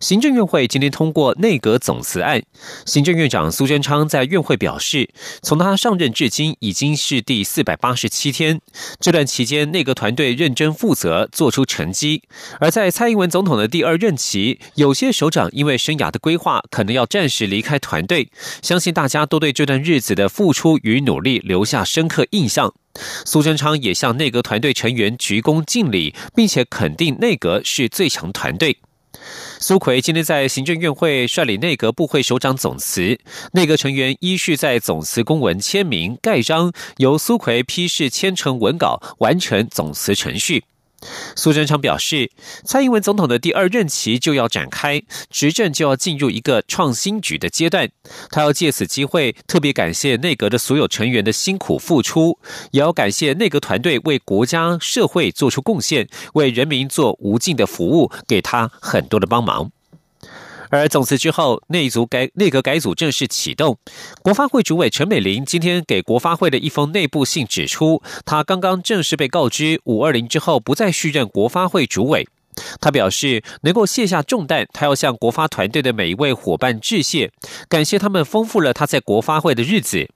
行政院会今天通过内阁总辞案，行政院长苏贞昌在院会表示，从他上任至今已经是第四百八十七天，这段期间内阁团队认真负责，做出成绩。而在蔡英文总统的第二任期，有些首长因为生涯的规划，可能要暂时离开团队，相信大家都对这段日子的付出与努力留下深刻印象。苏贞昌也向内阁团队成员鞠躬敬礼，并且肯定内阁是最强团队。苏奎今天在行政院会率领内阁部会首长总辞，内阁成员依序在总辞公文签名盖章，由苏奎批示签成文稿，完成总辞程序。苏贞昌表示，蔡英文总统的第二任期就要展开，执政就要进入一个创新局的阶段。他要借此机会，特别感谢内阁的所有成员的辛苦付出，也要感谢内阁团队为国家社会做出贡献，为人民做无尽的服务，给他很多的帮忙。而总辞之后，内组改内阁改组正式启动。国发会主委陈美玲今天给国发会的一封内部信指出，她刚刚正式被告知五二零之后不再续任国发会主委。他表示，能够卸下重担，他要向国发团队的每一位伙伴致谢，感谢他们丰富了他在国发会的日子。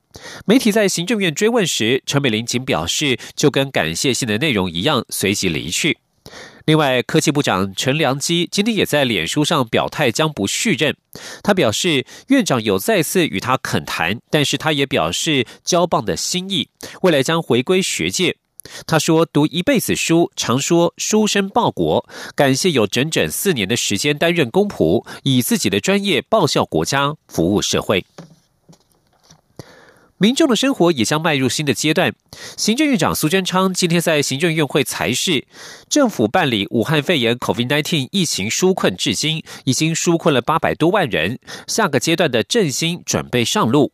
媒体在行政院追问时，陈美玲仅表示，就跟感谢信的内容一样，随即离去。另外，科技部长陈良基今天也在脸书上表态，将不续任。他表示，院长有再次与他恳谈，但是他也表示交棒的心意，未来将回归学界。他说：“读一辈子书，常说书生报国，感谢有整整四年的时间担任公仆，以自己的专业报效国家，服务社会。”民众的生活也将迈入新的阶段。行政院长苏贞昌今天在行政院会裁示，政府办理武汉肺炎 （COVID-19） 疫情纾困至今，已经纾困了八百多万人。下个阶段的振兴准备上路。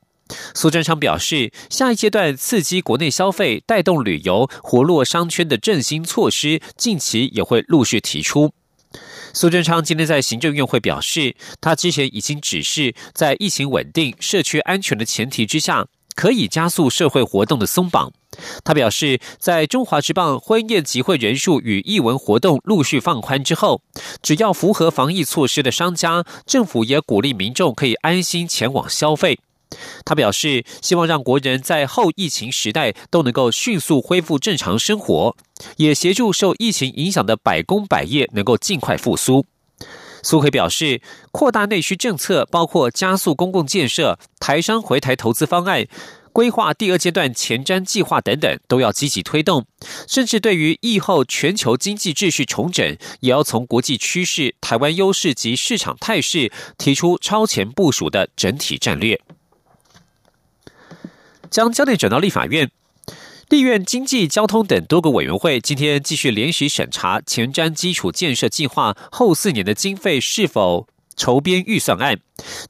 苏贞昌表示，下一阶段刺激国内消费、带动旅游、活络商圈的振兴措施，近期也会陆续提出。苏贞昌今天在行政院会表示，他之前已经指示，在疫情稳定、社区安全的前提之下。可以加速社会活动的松绑。他表示，在中华职棒婚宴集会人数与艺文活动陆续放宽之后，只要符合防疫措施的商家，政府也鼓励民众可以安心前往消费。他表示，希望让国人在后疫情时代都能够迅速恢复正常生活，也协助受疫情影响的百工百业能够尽快复苏。苏奎表示，扩大内需政策，包括加速公共建设、台商回台投资方案、规划第二阶段前瞻计划等等，都要积极推动。甚至对于疫后全球经济秩序重整，也要从国际趋势、台湾优势及市场态势，提出超前部署的整体战略。将焦点转到立法院。立院经济、交通等多个委员会今天继续连续审查前瞻基础建设计划后四年的经费是否。筹编预算案，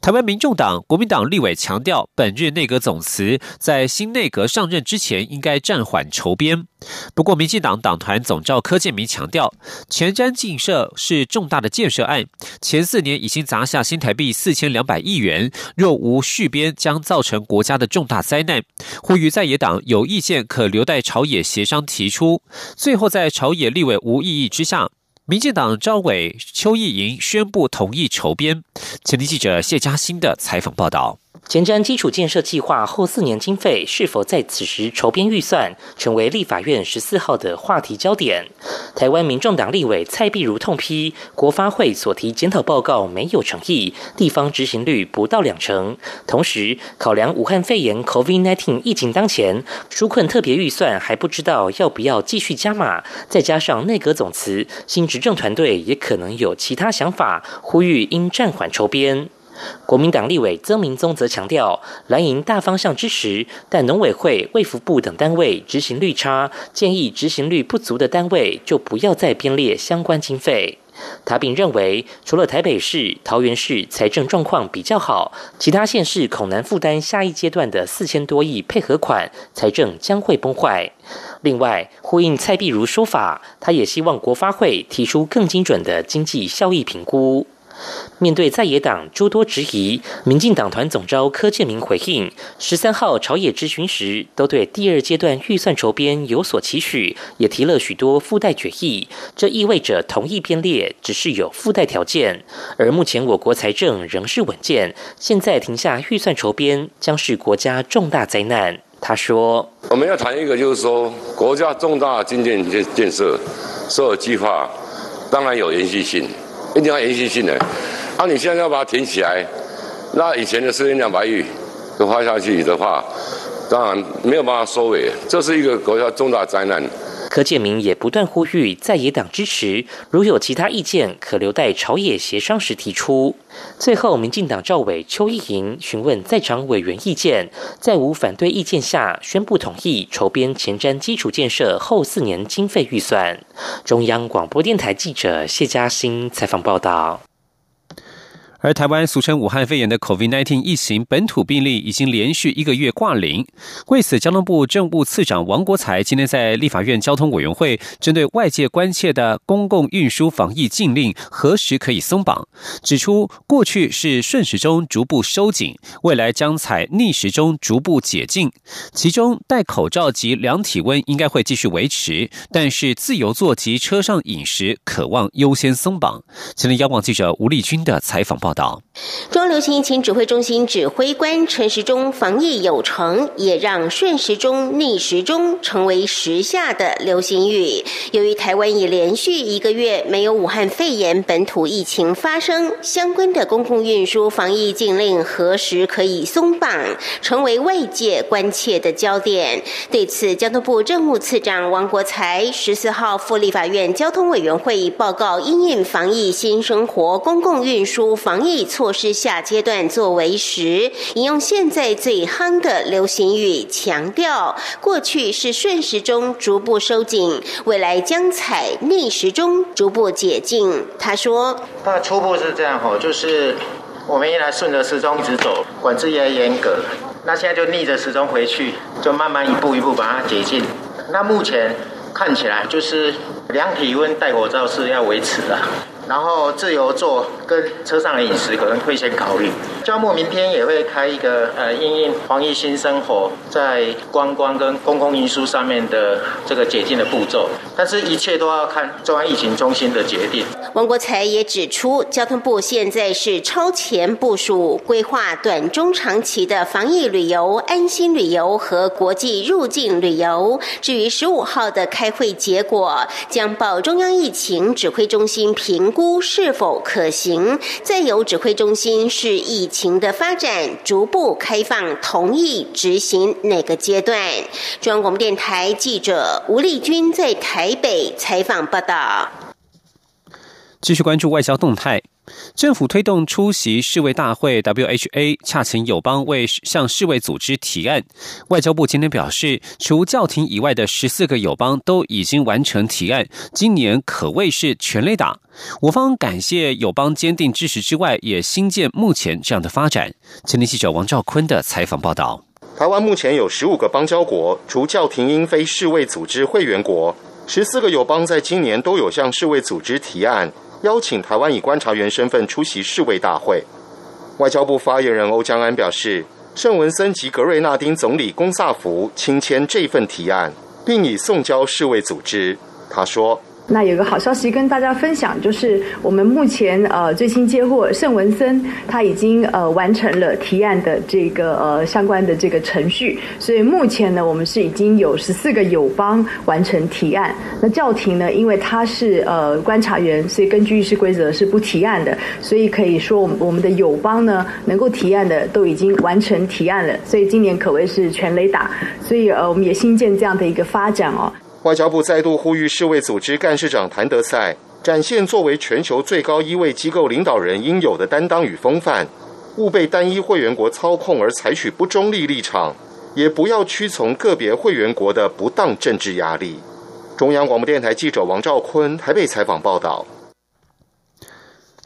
台湾民众党、国民党立委强调，本日内阁总辞，在新内阁上任之前，应该暂缓筹编。不过，民进党党团总召柯建明强调，前瞻建设是重大的建设案，前四年已经砸下新台币四千两百亿元，若无续编，将造成国家的重大灾难。呼吁在野党有意见，可留待朝野协商提出。最后，在朝野立委无异议之下。民进党张伟邱意莹宣布同意筹编。前天记者谢嘉欣的采访报道。前瞻基础建设计划后四年经费是否在此时筹编预算，成为立法院十四号的话题焦点。台湾民众党立委蔡碧如痛批，国发会所提检讨报告没有诚意，地方执行率不到两成。同时，考量武汉肺炎 （COVID-19） 疫情当前，纾困特别预算还不知道要不要继续加码。再加上内阁总辞，新执政团队也可能有其他想法，呼吁应暂缓筹编。国民党立委曾明宗则强调，蓝营大方向支持，但农委会、卫福部等单位执行率差，建议执行率不足的单位就不要再编列相关经费。他并认为，除了台北市、桃园市财政状况比较好，其他县市恐难负担下一阶段的四千多亿配合款，财政将会崩坏。另外，呼应蔡碧如说法，他也希望国发会提出更精准的经济效益评估。面对在野党诸多质疑，民进党团总召柯建明回应：十三号朝野质询时，都对第二阶段预算筹编有所期许，也提了许多附带决议。这意味着同意编列只是有附带条件，而目前我国财政仍是稳健，现在停下预算筹编将是国家重大灾难。他说：“我们要谈一个，就是说国家重大经济建建设所有计划，当然有延续性。”一定要延续性的，那你现在要把它停起来，那以前的四千两百亿都花下去的话，当然没有办法收尾，这是一个国家重大灾难。柯建明也不断呼吁在野党支持，如有其他意见，可留待朝野协商时提出。最后，民进党赵伟、邱意莹询问在场委员意见，在无反对意见下，宣布同意筹编前瞻基础建设后四年经费预算。中央广播电台记者谢嘉欣采访报道。而台湾俗称武汉肺炎的 COVID-19 疫情本土病例已经连续一个月挂零。为此，交通部政务次长王国才今天在立法院交通委员会针对外界关切的公共运输防疫禁令何时可以松绑，指出过去是顺时钟逐步收紧，未来将采逆时钟逐步解禁。其中戴口罩及量体温应该会继续维持，但是自由座及车上饮食渴望优先松绑。前天，央广记者吴丽君的采访报。报道：中流行疫情指挥中心指挥官陈时中防疫有成，也让顺时钟逆时钟成为时下的流行语。由于台湾已连续一个月没有武汉肺炎本土疫情发生，相关的公共运输防疫禁令何时可以松绑，成为外界关切的焦点。对此，交通部政务次长王国才十四号赴立法院交通委员会报告因应防疫新生活公共运输防。防疫措施下阶段作为时，引用现在最夯的流行语，强调过去是顺时钟逐步收紧，未来将采逆时钟逐步解禁。他说：“那初步是这样吼，就是我们原来顺着时钟一直走，管制也严格，那现在就逆着时钟回去，就慢慢一步一步把它解禁。那目前看起来就是量体温、戴口罩是要维持的。”然后自由做跟车上的饮食可能会先考虑。交木明天也会开一个呃，应应防疫新生活在观光跟公共运输上面的这个解禁的步骤，但是一切都要看中央疫情中心的决定。王国才也指出，交通部现在是超前部署，规划短中长期的防疫旅游、安心旅游和国际入境旅游。至于十五号的开会结果，将报中央疫情指挥中心评。估是否可行，再由指挥中心视疫情的发展，逐步开放，同意执行哪个阶段？中央广播电台记者吴丽君在台北采访报道。继续关注外交动态。政府推动出席世卫大会，WHA 恰请友邦为向世卫组织提案。外交部今天表示，除教廷以外的十四个友邦都已经完成提案，今年可谓是全雷打。我方感谢友邦坚定支持之外，也新建目前这样的发展。前天记者王兆坤的采访报道：台湾目前有十五个邦交国，除教廷因非世卫组织会员国，十四个友邦在今年都有向世卫组织提案。邀请台湾以观察员身份出席世卫大会。外交部发言人欧江安表示，圣文森及格瑞纳丁总理龚萨福亲签这份提案，并已送交世卫组织。他说。那有个好消息跟大家分享，就是我们目前呃最新接获圣文森，他已经呃完成了提案的这个呃相关的这个程序，所以目前呢我们是已经有十四个友邦完成提案。那教廷呢，因为他是呃观察员，所以根据议事规则是不提案的，所以可以说我们我们的友邦呢能够提案的都已经完成提案了，所以今年可谓是全雷打，所以呃我们也新建这样的一个发展哦。外交部再度呼吁世卫组织干事长谭德赛展现作为全球最高一位机构领导人应有的担当与风范，勿被单一会员国操控而采取不中立立场，也不要屈从个别会员国的不当政治压力。中央广播电台记者王兆坤台北采访报道。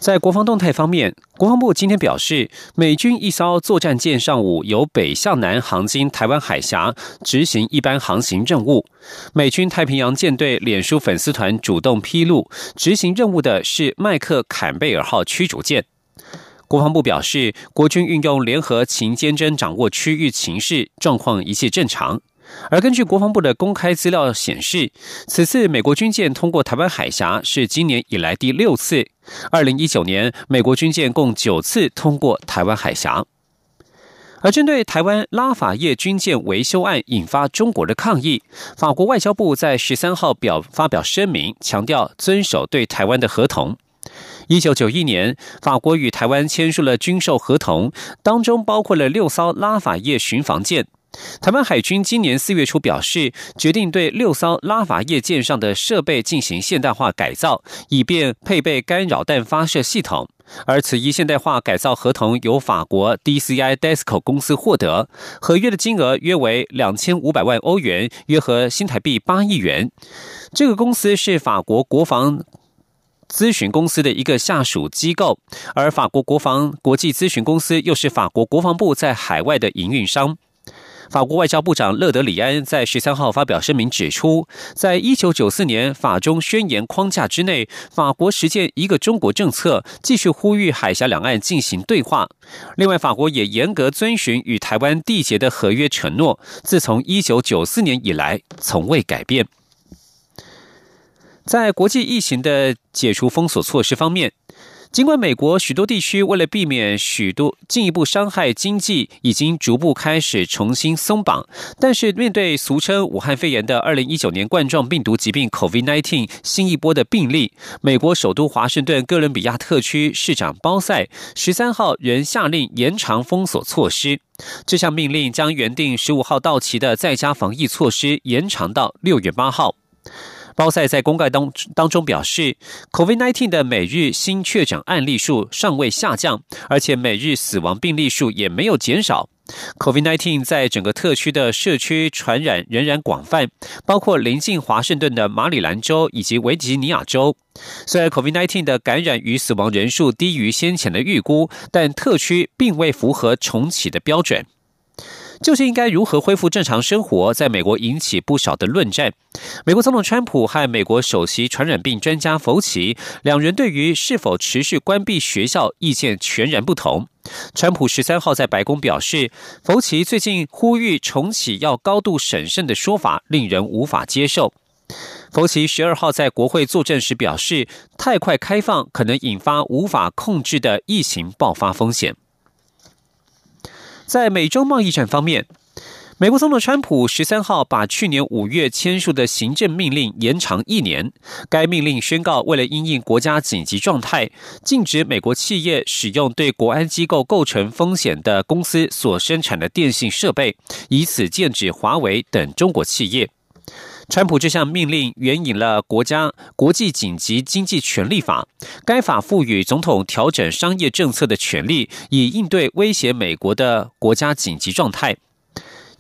在国防动态方面，国防部今天表示，美军一艘作战舰上午由北向南航经台湾海峡，执行一般航行任务。美军太平洋舰队脸书粉丝团主动披露，执行任务的是麦克坎贝尔号驱逐舰。国防部表示，国军运用联合勤监侦，掌握区域情势状况，一切正常。而根据国防部的公开资料显示，此次美国军舰通过台湾海峡是今年以来第六次。二零一九年，美国军舰共九次通过台湾海峡。而针对台湾拉法叶军舰维修案引发中国的抗议，法国外交部在十三号表发表声明，强调遵守对台湾的合同。一九九一年，法国与台湾签署了军售合同，当中包括了六艘拉法叶巡防舰。台湾海军今年四月初表示，决定对六艘拉法叶舰上的设备进行现代化改造，以便配备干扰弹发射系统。而此一现代化改造合同由法国 DCI Desco 公司获得，合约的金额约为两千五百万欧元，约合新台币八亿元。这个公司是法国国防咨询公司的一个下属机构，而法国国防国际咨询公司又是法国国防部在海外的营运商。法国外交部长勒德里安在十三号发表声明指出，在一九九四年法中宣言框架之内，法国实践一个中国政策，继续呼吁海峡两岸进行对话。另外，法国也严格遵循与台湾缔结的合约承诺，自从一九九四年以来从未改变。在国际疫情的解除封锁措施方面。尽管美国许多地区为了避免许多进一步伤害经济，已经逐步开始重新松绑，但是面对俗称武汉肺炎的二零一九年冠状病毒疾病 （COVID-19） 新一波的病例，美国首都华盛顿哥伦比亚特区市长包塞十三号仍下令延长封锁措施。这项命令将原定十五号到期的在家防疫措施延长到六月八号。包塞在公告当当中表示，COVID-19 的每日新确诊案例数尚未下降，而且每日死亡病例数也没有减少。COVID-19 在整个特区的社区传染仍然广泛，包括临近华盛顿的马里兰州以及维吉尼亚州。虽然 COVID-19 的感染与死亡人数低于先前的预估，但特区并未符合重启的标准。究竟应该如何恢复正常生活，在美国引起不少的论战。美国总统川普和美国首席传染病专家福奇两人对于是否持续关闭学校意见全然不同。川普十三号在白宫表示，福奇最近呼吁重启要高度审慎的说法令人无法接受。福奇十二号在国会作证时表示，太快开放可能引发无法控制的疫情爆发风险。在美洲贸易战方面，美国总统川普十三号把去年五月签署的行政命令延长一年。该命令宣告，为了因应国家紧急状态，禁止美国企业使用对国安机构构成风险的公司所生产的电信设备，以此剑指华为等中国企业。川普这项命令援引了国家国际紧急经济权利法，该法赋予总统调整商业政策的权利，以应对威胁美国的国家紧急状态。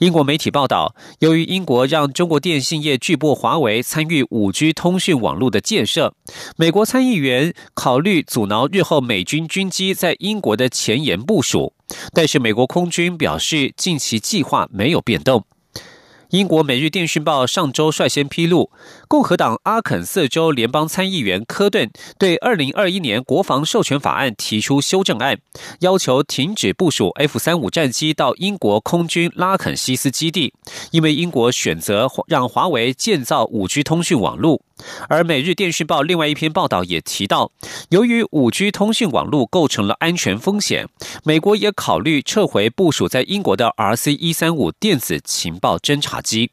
英国媒体报道，由于英国让中国电信业巨擘华为参与五 G 通讯网络的建设，美国参议员考虑阻挠日后美军军机在英国的前沿部署，但是美国空军表示，近期计划没有变动。英国《每日电讯报》上周率先披露，共和党阿肯色州联邦参议员科顿对二零二一年国防授权法案提出修正案，要求停止部署 F 三五战机到英国空军拉肯西斯基地，因为英国选择让华为建造五 G 通讯网络。而《每日电讯报》另外一篇报道也提到，由于五 G 通讯网络构成了安全风险，美国也考虑撤回部署在英国的 RC 一三五电子情报侦察机。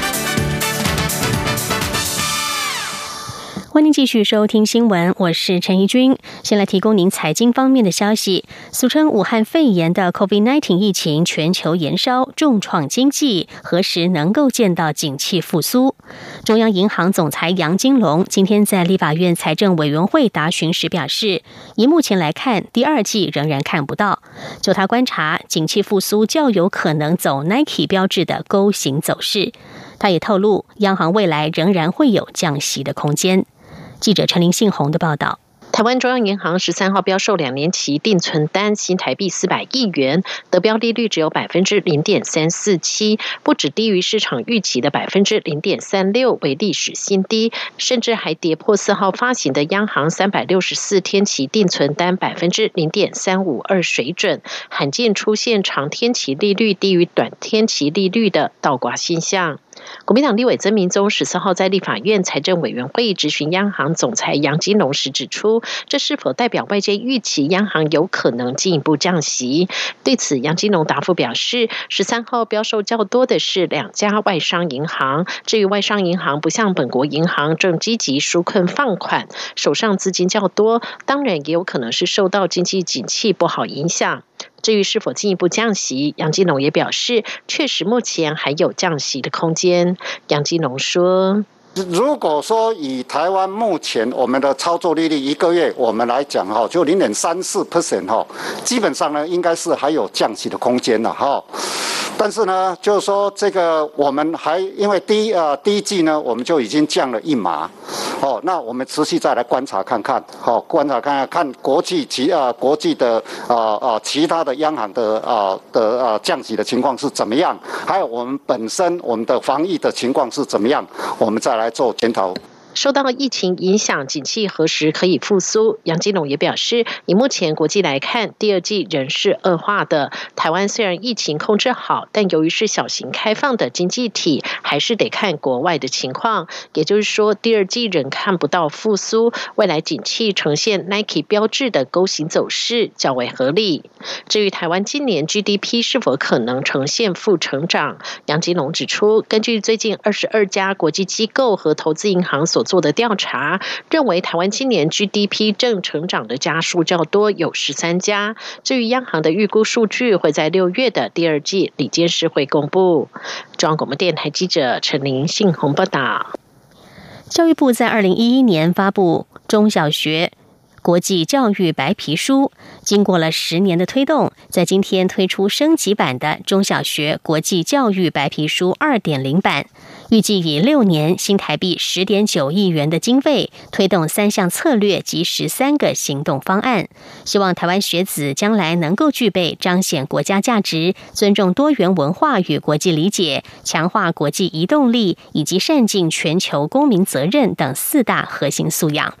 欢迎继续收听新闻，我是陈怡君。先来提供您财经方面的消息。俗称武汉肺炎的 COVID-19 疫情全球延烧，重创经济，何时能够见到景气复苏？中央银行总裁杨金龙今天在立法院财政委员会答询时表示，以目前来看，第二季仍然看不到。就他观察，景气复苏较有可能走 Nike 标志的勾形走势。他也透露，央行未来仍然会有降息的空间。记者陈林信宏的报道。台湾中央银行十三号标售两年期定存单新台币四百亿元，得标利率只有百分之零点三四七，不止低于市场预期的百分之零点三六，为历史新低，甚至还跌破四号发行的央行三百六十四天期定存单百分之零点三五二水准，罕见出现长天期利率低于短天期利率的倒挂现象。国民党立委曾明宗十四号在立法院财政委员会质询央行总裁杨金龙时指出，这是否代表外界预期央行有可能进一步降息？对此，杨金龙答复表示，十三号标售较多的是两家外商银行。至于外商银行不像本国银行正积极纾困放款，手上资金较多，当然也有可能是受到经济景气不好影响。至于是否进一步降息，杨金龙也表示，确实目前还有降息的空间。杨金龙说。如果说以台湾目前我们的操作利率一个月，我们来讲哈，就零点三四 percent 哈，基本上呢，应该是还有降息的空间了哈。但是呢，就是说这个我们还因为第一呃第一季呢，我们就已经降了一码，哦，那我们持续再来观察看看，好观察看看看国际其呃国际的啊啊其他的央行的啊的啊降息的情况是怎么样，还有我们本身我们的防疫的情况是怎么样，我们再。来做检讨。受到疫情影响，景气何时可以复苏？杨金龙也表示，以目前国际来看，第二季仍是恶化的。台湾虽然疫情控制好，但由于是小型开放的经济体，还是得看国外的情况。也就是说，第二季仍看不到复苏，未来景气呈现 Nike 标志的勾形走势较为合理。至于台湾今年 GDP 是否可能呈现负成长，杨金龙指出，根据最近二十二家国际机构和投资银行所做的调查认为，台湾今年 GDP 正成长的家数较多，有十三家。至于央行的预估数据，会在六月的第二季里监事会公布。中央广播电台记者陈玲信鸿报道。教育部在二零一一年发布中小学。国际教育白皮书经过了十年的推动，在今天推出升级版的中小学国际教育白皮书二点零版，预计以六年新台币十点九亿元的经费，推动三项策略及十三个行动方案，希望台湾学子将来能够具备彰显国家价值、尊重多元文化与国际理解、强化国际移动力以及善尽全球公民责任等四大核心素养。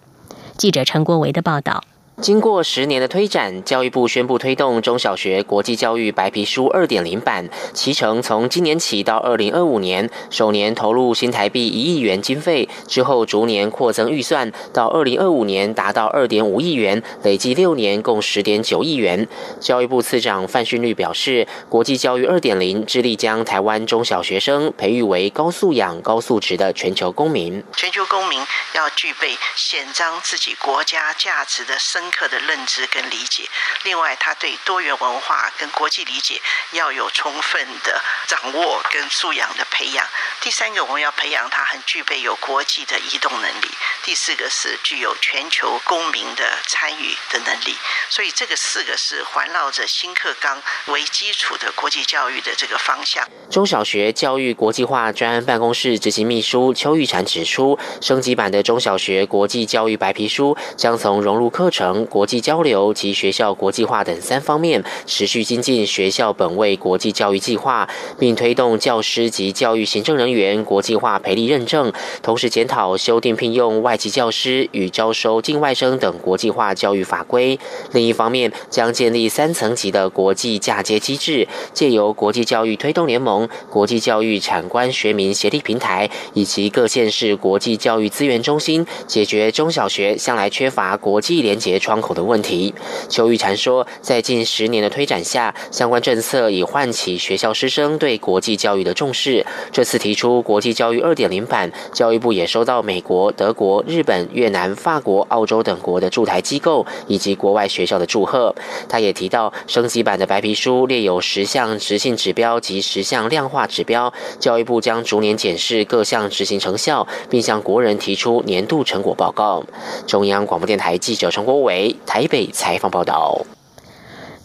记者陈国维的报道。经过十年的推展，教育部宣布推动中小学国际教育白皮书二点零版，其程从今年起到二零二五年，首年投入新台币一亿元经费，之后逐年扩增预算，到二零二五年达到二点五亿元，累计六年共十点九亿元。教育部次长范训律表示，国际教育二点零致力将台湾中小学生培育为高素养、高素质的全球公民。全球公民要具备显彰自己国家价值的深。课的认知跟理解，另外他对多元文化跟国际理解要有充分的掌握跟素养的培养。第三个，我们要培养他很具备有国际的移动能力。第四个是具有全球公民的参与的能力。所以这个四个是环绕着新课纲为基础的国际教育的这个方向。中小学教育国际化专案办公室执行秘书邱玉婵指出，升级版的中小学国际教育白皮书将从融入课程。国际交流及学校国际化等三方面，持续精进学校本位国际教育计划，并推动教师及教育行政人员国际化培力认证，同时检讨修订聘用外。籍教师与招收境外生等国际化教育法规。另一方面，将建立三层级的国际嫁接机制，借由国际教育推动联盟、国际教育产官学民协力平台以及各县市国际教育资源中心，解决中小学向来缺乏国际联结窗口的问题。邱玉婵说，在近十年的推展下，相关政策已唤起学校师生对国际教育的重视。这次提出国际教育二点零版，教育部也收到美国、德国、日本、越南、法国、澳洲等国的驻台机构以及国外学校的祝贺。他也提到，升级版的白皮书列有十项执行指标及十项量化指标，教育部将逐年检视各项执行成效，并向国人提出年度成果报告。中央广播电台记者陈国伟台北采访报道。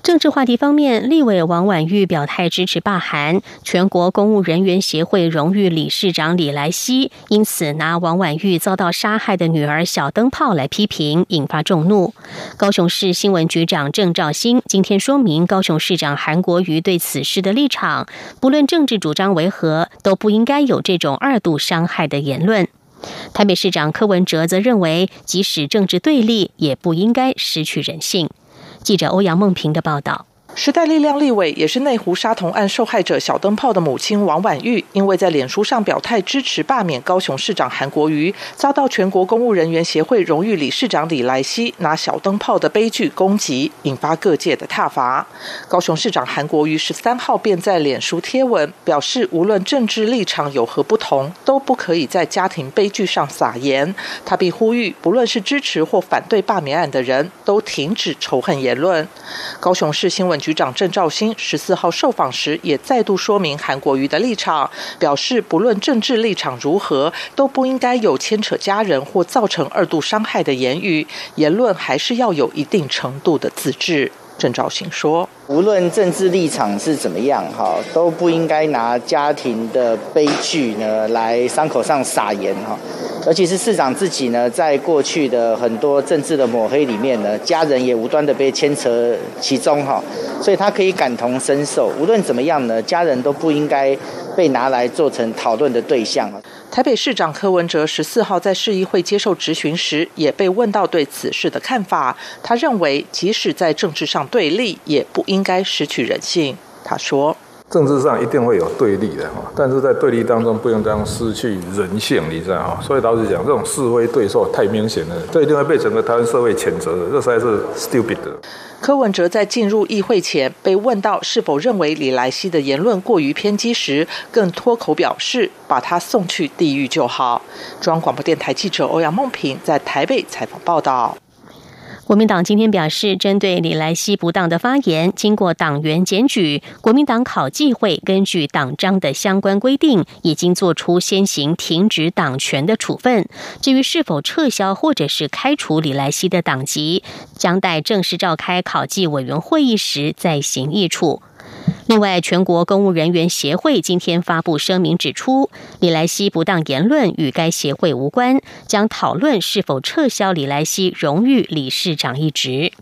政治话题方面，立委王婉玉表态支持罢韩，全国公务人员协会荣誉理事长李来希因此拿王婉玉遭到杀害的女儿小灯泡来批评，引发众怒。高雄市新闻局长郑兆兴今天说明，高雄市长韩国瑜对此事的立场，不论政治主张为何，都不应该有这种二度伤害的言论。台北市长柯文哲则认为，即使政治对立，也不应该失去人性。记者欧阳梦平的报道。时代力量立委也是内湖杀童案受害者小灯泡的母亲王婉玉，因为在脸书上表态支持罢免高雄市长韩国瑜，遭到全国公务人员协会荣誉理事长李来希拿小灯泡的悲剧攻击，引发各界的挞伐。高雄市长韩国瑜十三号便在脸书贴文表示，无论政治立场有何不同，都不可以在家庭悲剧上撒盐。他并呼吁，不论是支持或反对罢免案的人都停止仇恨言论。高雄市新闻。局长郑兆新十四号受访时也再度说明韩国瑜的立场，表示不论政治立场如何，都不应该有牵扯家人或造成二度伤害的言语，言论还是要有一定程度的自治。郑兆新说：“无论政治立场是怎么样，哈，都不应该拿家庭的悲剧呢来伤口上撒盐，哈。尤其是市长自己呢，在过去的很多政治的抹黑里面呢，家人也无端的被牵扯其中，哈。所以他可以感同身受。无论怎么样呢，家人都不应该被拿来做成讨论的对象。”台北市长柯文哲十四号在市议会接受质询时，也被问到对此事的看法。他认为，即使在政治上对立，也不应该失去人性。他说：“政治上一定会有对立的哈，但是在对立当中，不应当失去人性，你知道哈？所以老实讲，这种示威对错太明显了，这一定会被整个台湾社会谴责的，这实在是 stupid 的。”柯文哲在进入议会前被问到是否认为李莱西的言论过于偏激时，更脱口表示把他送去地狱就好。中央广播电台记者欧阳梦平在台北采访报道。国民党今天表示，针对李来希不当的发言，经过党员检举，国民党考纪会根据党章的相关规定，已经做出先行停止党权的处分。至于是否撤销或者是开除李来希的党籍，将待正式召开考纪委员会议时再行议处。另外，全国公务人员协会今天发布声明指出，李莱西不当言论与该协会无关，将讨论是否撤销李莱西荣誉理事长一职。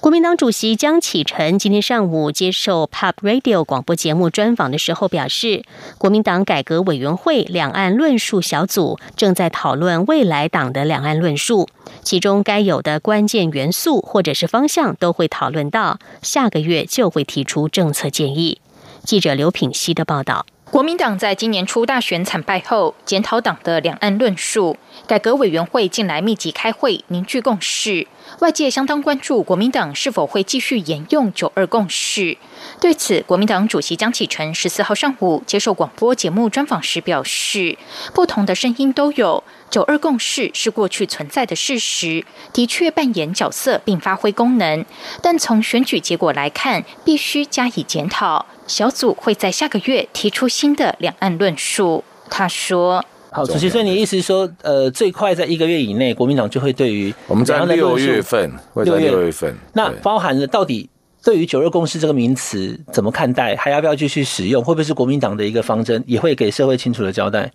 国民党主席江启臣今天上午接受 Pub Radio 广播节目专访的时候表示，国民党改革委员会两岸论述小组正在讨论未来党的两岸论述，其中该有的关键元素或者是方向都会讨论到，下个月就会提出政策建议。记者刘品希的报道。国民党在今年初大选惨败后，检讨党的两岸论述，改革委员会近来密集开会，凝聚共识。外界相当关注国民党是否会继续沿用九二共识。对此，国民党主席江启臣十四号上午接受广播节目专访时表示，不同的声音都有。九二共识是过去存在的事实，的确扮演角色并发挥功能，但从选举结果来看，必须加以检讨。小组会在下个月提出新的两岸论述。他说：“好，主席，所以你意思是说，呃，最快在一个月以内，国民党就会对于我们在六月份，六月份，那包含了到底对于九二共识这个名词怎么看待，还要不要继续使用？会不会是国民党的一个方针，也会给社会清楚的交代？”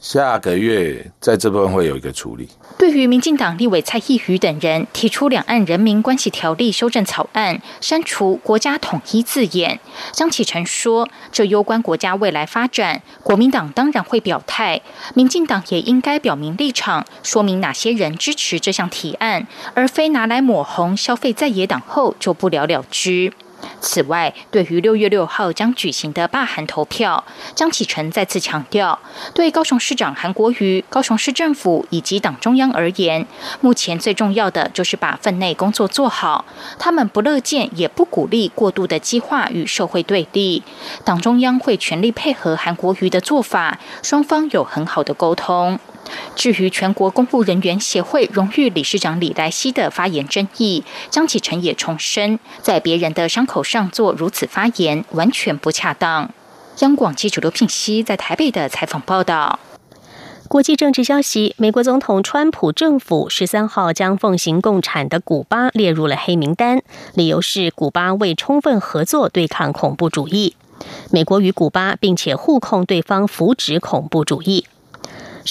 下个月在这部分会有一个处理。对于民进党立委蔡意瑜等人提出两岸人民关系条例修正草案，删除“国家统一”字眼，张启成说：“这攸关国家未来发展，国民党当然会表态，民进党也应该表明立场，说明哪些人支持这项提案，而非拿来抹红消费在野党后就不了了之。”此外，对于六月六号将举行的罢韩投票，张启成再次强调，对高雄市长韩国瑜、高雄市政府以及党中央而言，目前最重要的就是把分内工作做好。他们不乐见，也不鼓励过度的激化与社会对立。党中央会全力配合韩国瑜的做法，双方有很好的沟通。至于全国公务人员协会荣誉理事长李来希的发言争议，张启成也重申，在别人的伤口上做如此发言，完全不恰当。央广记者刘聘熙在台北的采访报道。国际政治消息：美国总统川普政府十三号将奉行共产的古巴列入了黑名单，理由是古巴未充分合作对抗恐怖主义。美国与古巴并且互控对方扶植恐怖主义。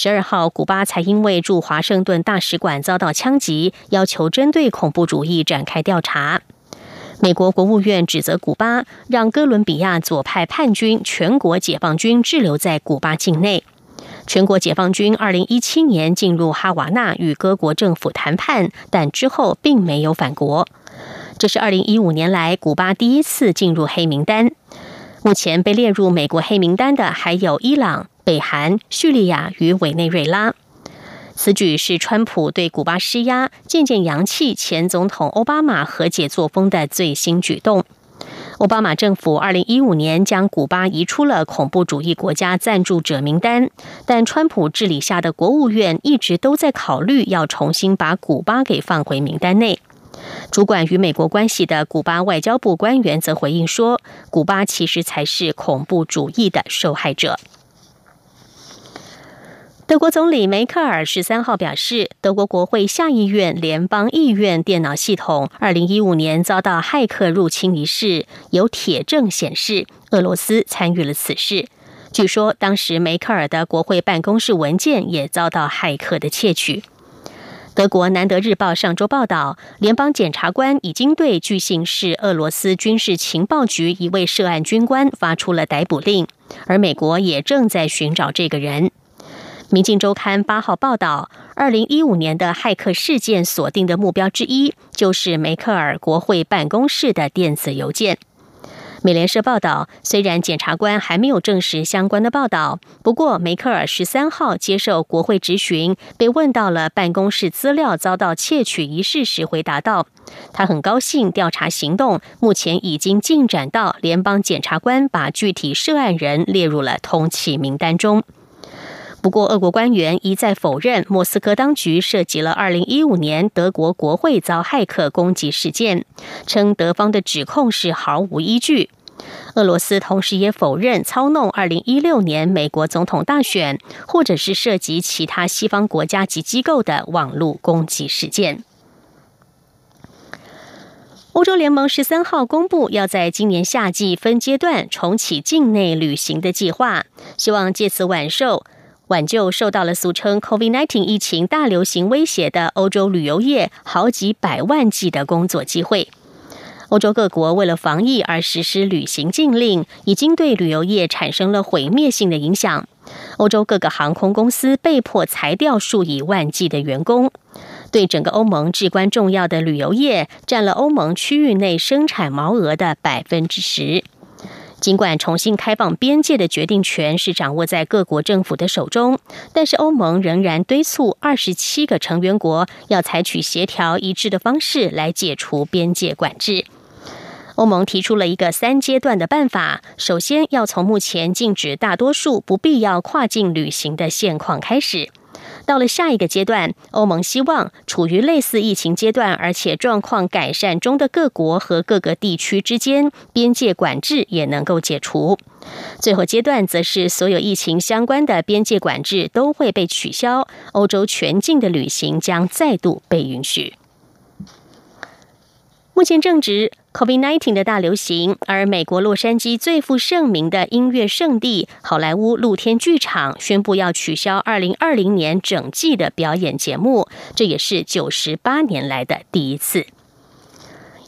十二号，古巴才因为驻华盛顿大使馆遭到枪击，要求针对恐怖主义展开调查。美国国务院指责古巴让哥伦比亚左派叛军全国解放军滞留在古巴境内。全国解放军二零一七年进入哈瓦那与各国政府谈判，但之后并没有返国。这是二零一五年来古巴第一次进入黑名单。目前被列入美国黑名单的还有伊朗。北韩、叙利亚与委内瑞拉，此举是川普对古巴施压，渐渐扬弃前总统奥巴马和解作风的最新举动。奥巴马政府二零一五年将古巴移出了恐怖主义国家赞助者名单，但川普治理下的国务院一直都在考虑要重新把古巴给放回名单内。主管与美国关系的古巴外交部官员则回应说，古巴其实才是恐怖主义的受害者。德国总理梅克尔十三号表示，德国国会下议院联邦议院电脑系统二零一五年遭到骇客入侵一事，有铁证显示俄罗斯参与了此事。据说，当时梅克尔的国会办公室文件也遭到骇客的窃取。德国南德日报上周报道，联邦检察官已经对据信是俄罗斯军事情报局一位涉案军官发出了逮捕令，而美国也正在寻找这个人。《民进周刊》八号报道，二零一五年的骇客事件锁定的目标之一，就是梅克尔国会办公室的电子邮件。美联社报道，虽然检察官还没有证实相关的报道，不过梅克尔十三号接受国会质询，被问到了办公室资料遭到窃取一事时，回答道：“他很高兴调查行动目前已经进展到联邦检察官把具体涉案人列入了通缉名单中。”不过，俄国官员一再否认莫斯科当局涉及了2015年德国国会遭骇客攻击事件，称德方的指控是毫无依据。俄罗斯同时也否认操弄2016年美国总统大选，或者是涉及其他西方国家及机构的网络攻击事件。欧洲联盟十三号公布，要在今年夏季分阶段重启境内旅行的计划，希望借此挽受。挽救受到了俗称 “COVID-19” 疫情大流行威胁的欧洲旅游业好几百万计的工作机会。欧洲各国为了防疫而实施旅行禁令，已经对旅游业产生了毁灭性的影响。欧洲各个航空公司被迫裁掉数以万计的员工，对整个欧盟至关重要的旅游业占了欧盟区域内生产毛额的百分之十。尽管重新开放边界的决定权是掌握在各国政府的手中，但是欧盟仍然敦促二十七个成员国要采取协调一致的方式来解除边界管制。欧盟提出了一个三阶段的办法，首先要从目前禁止大多数不必要跨境旅行的现况开始。到了下一个阶段，欧盟希望处于类似疫情阶段，而且状况改善中的各国和各个地区之间边界管制也能够解除。最后阶段则是所有疫情相关的边界管制都会被取消，欧洲全境的旅行将再度被允许。目前正值 COVID-19 的大流行，而美国洛杉矶最负盛名的音乐圣地好莱坞露天剧场宣布要取消2020年整季的表演节目，这也是九十八年来的第一次。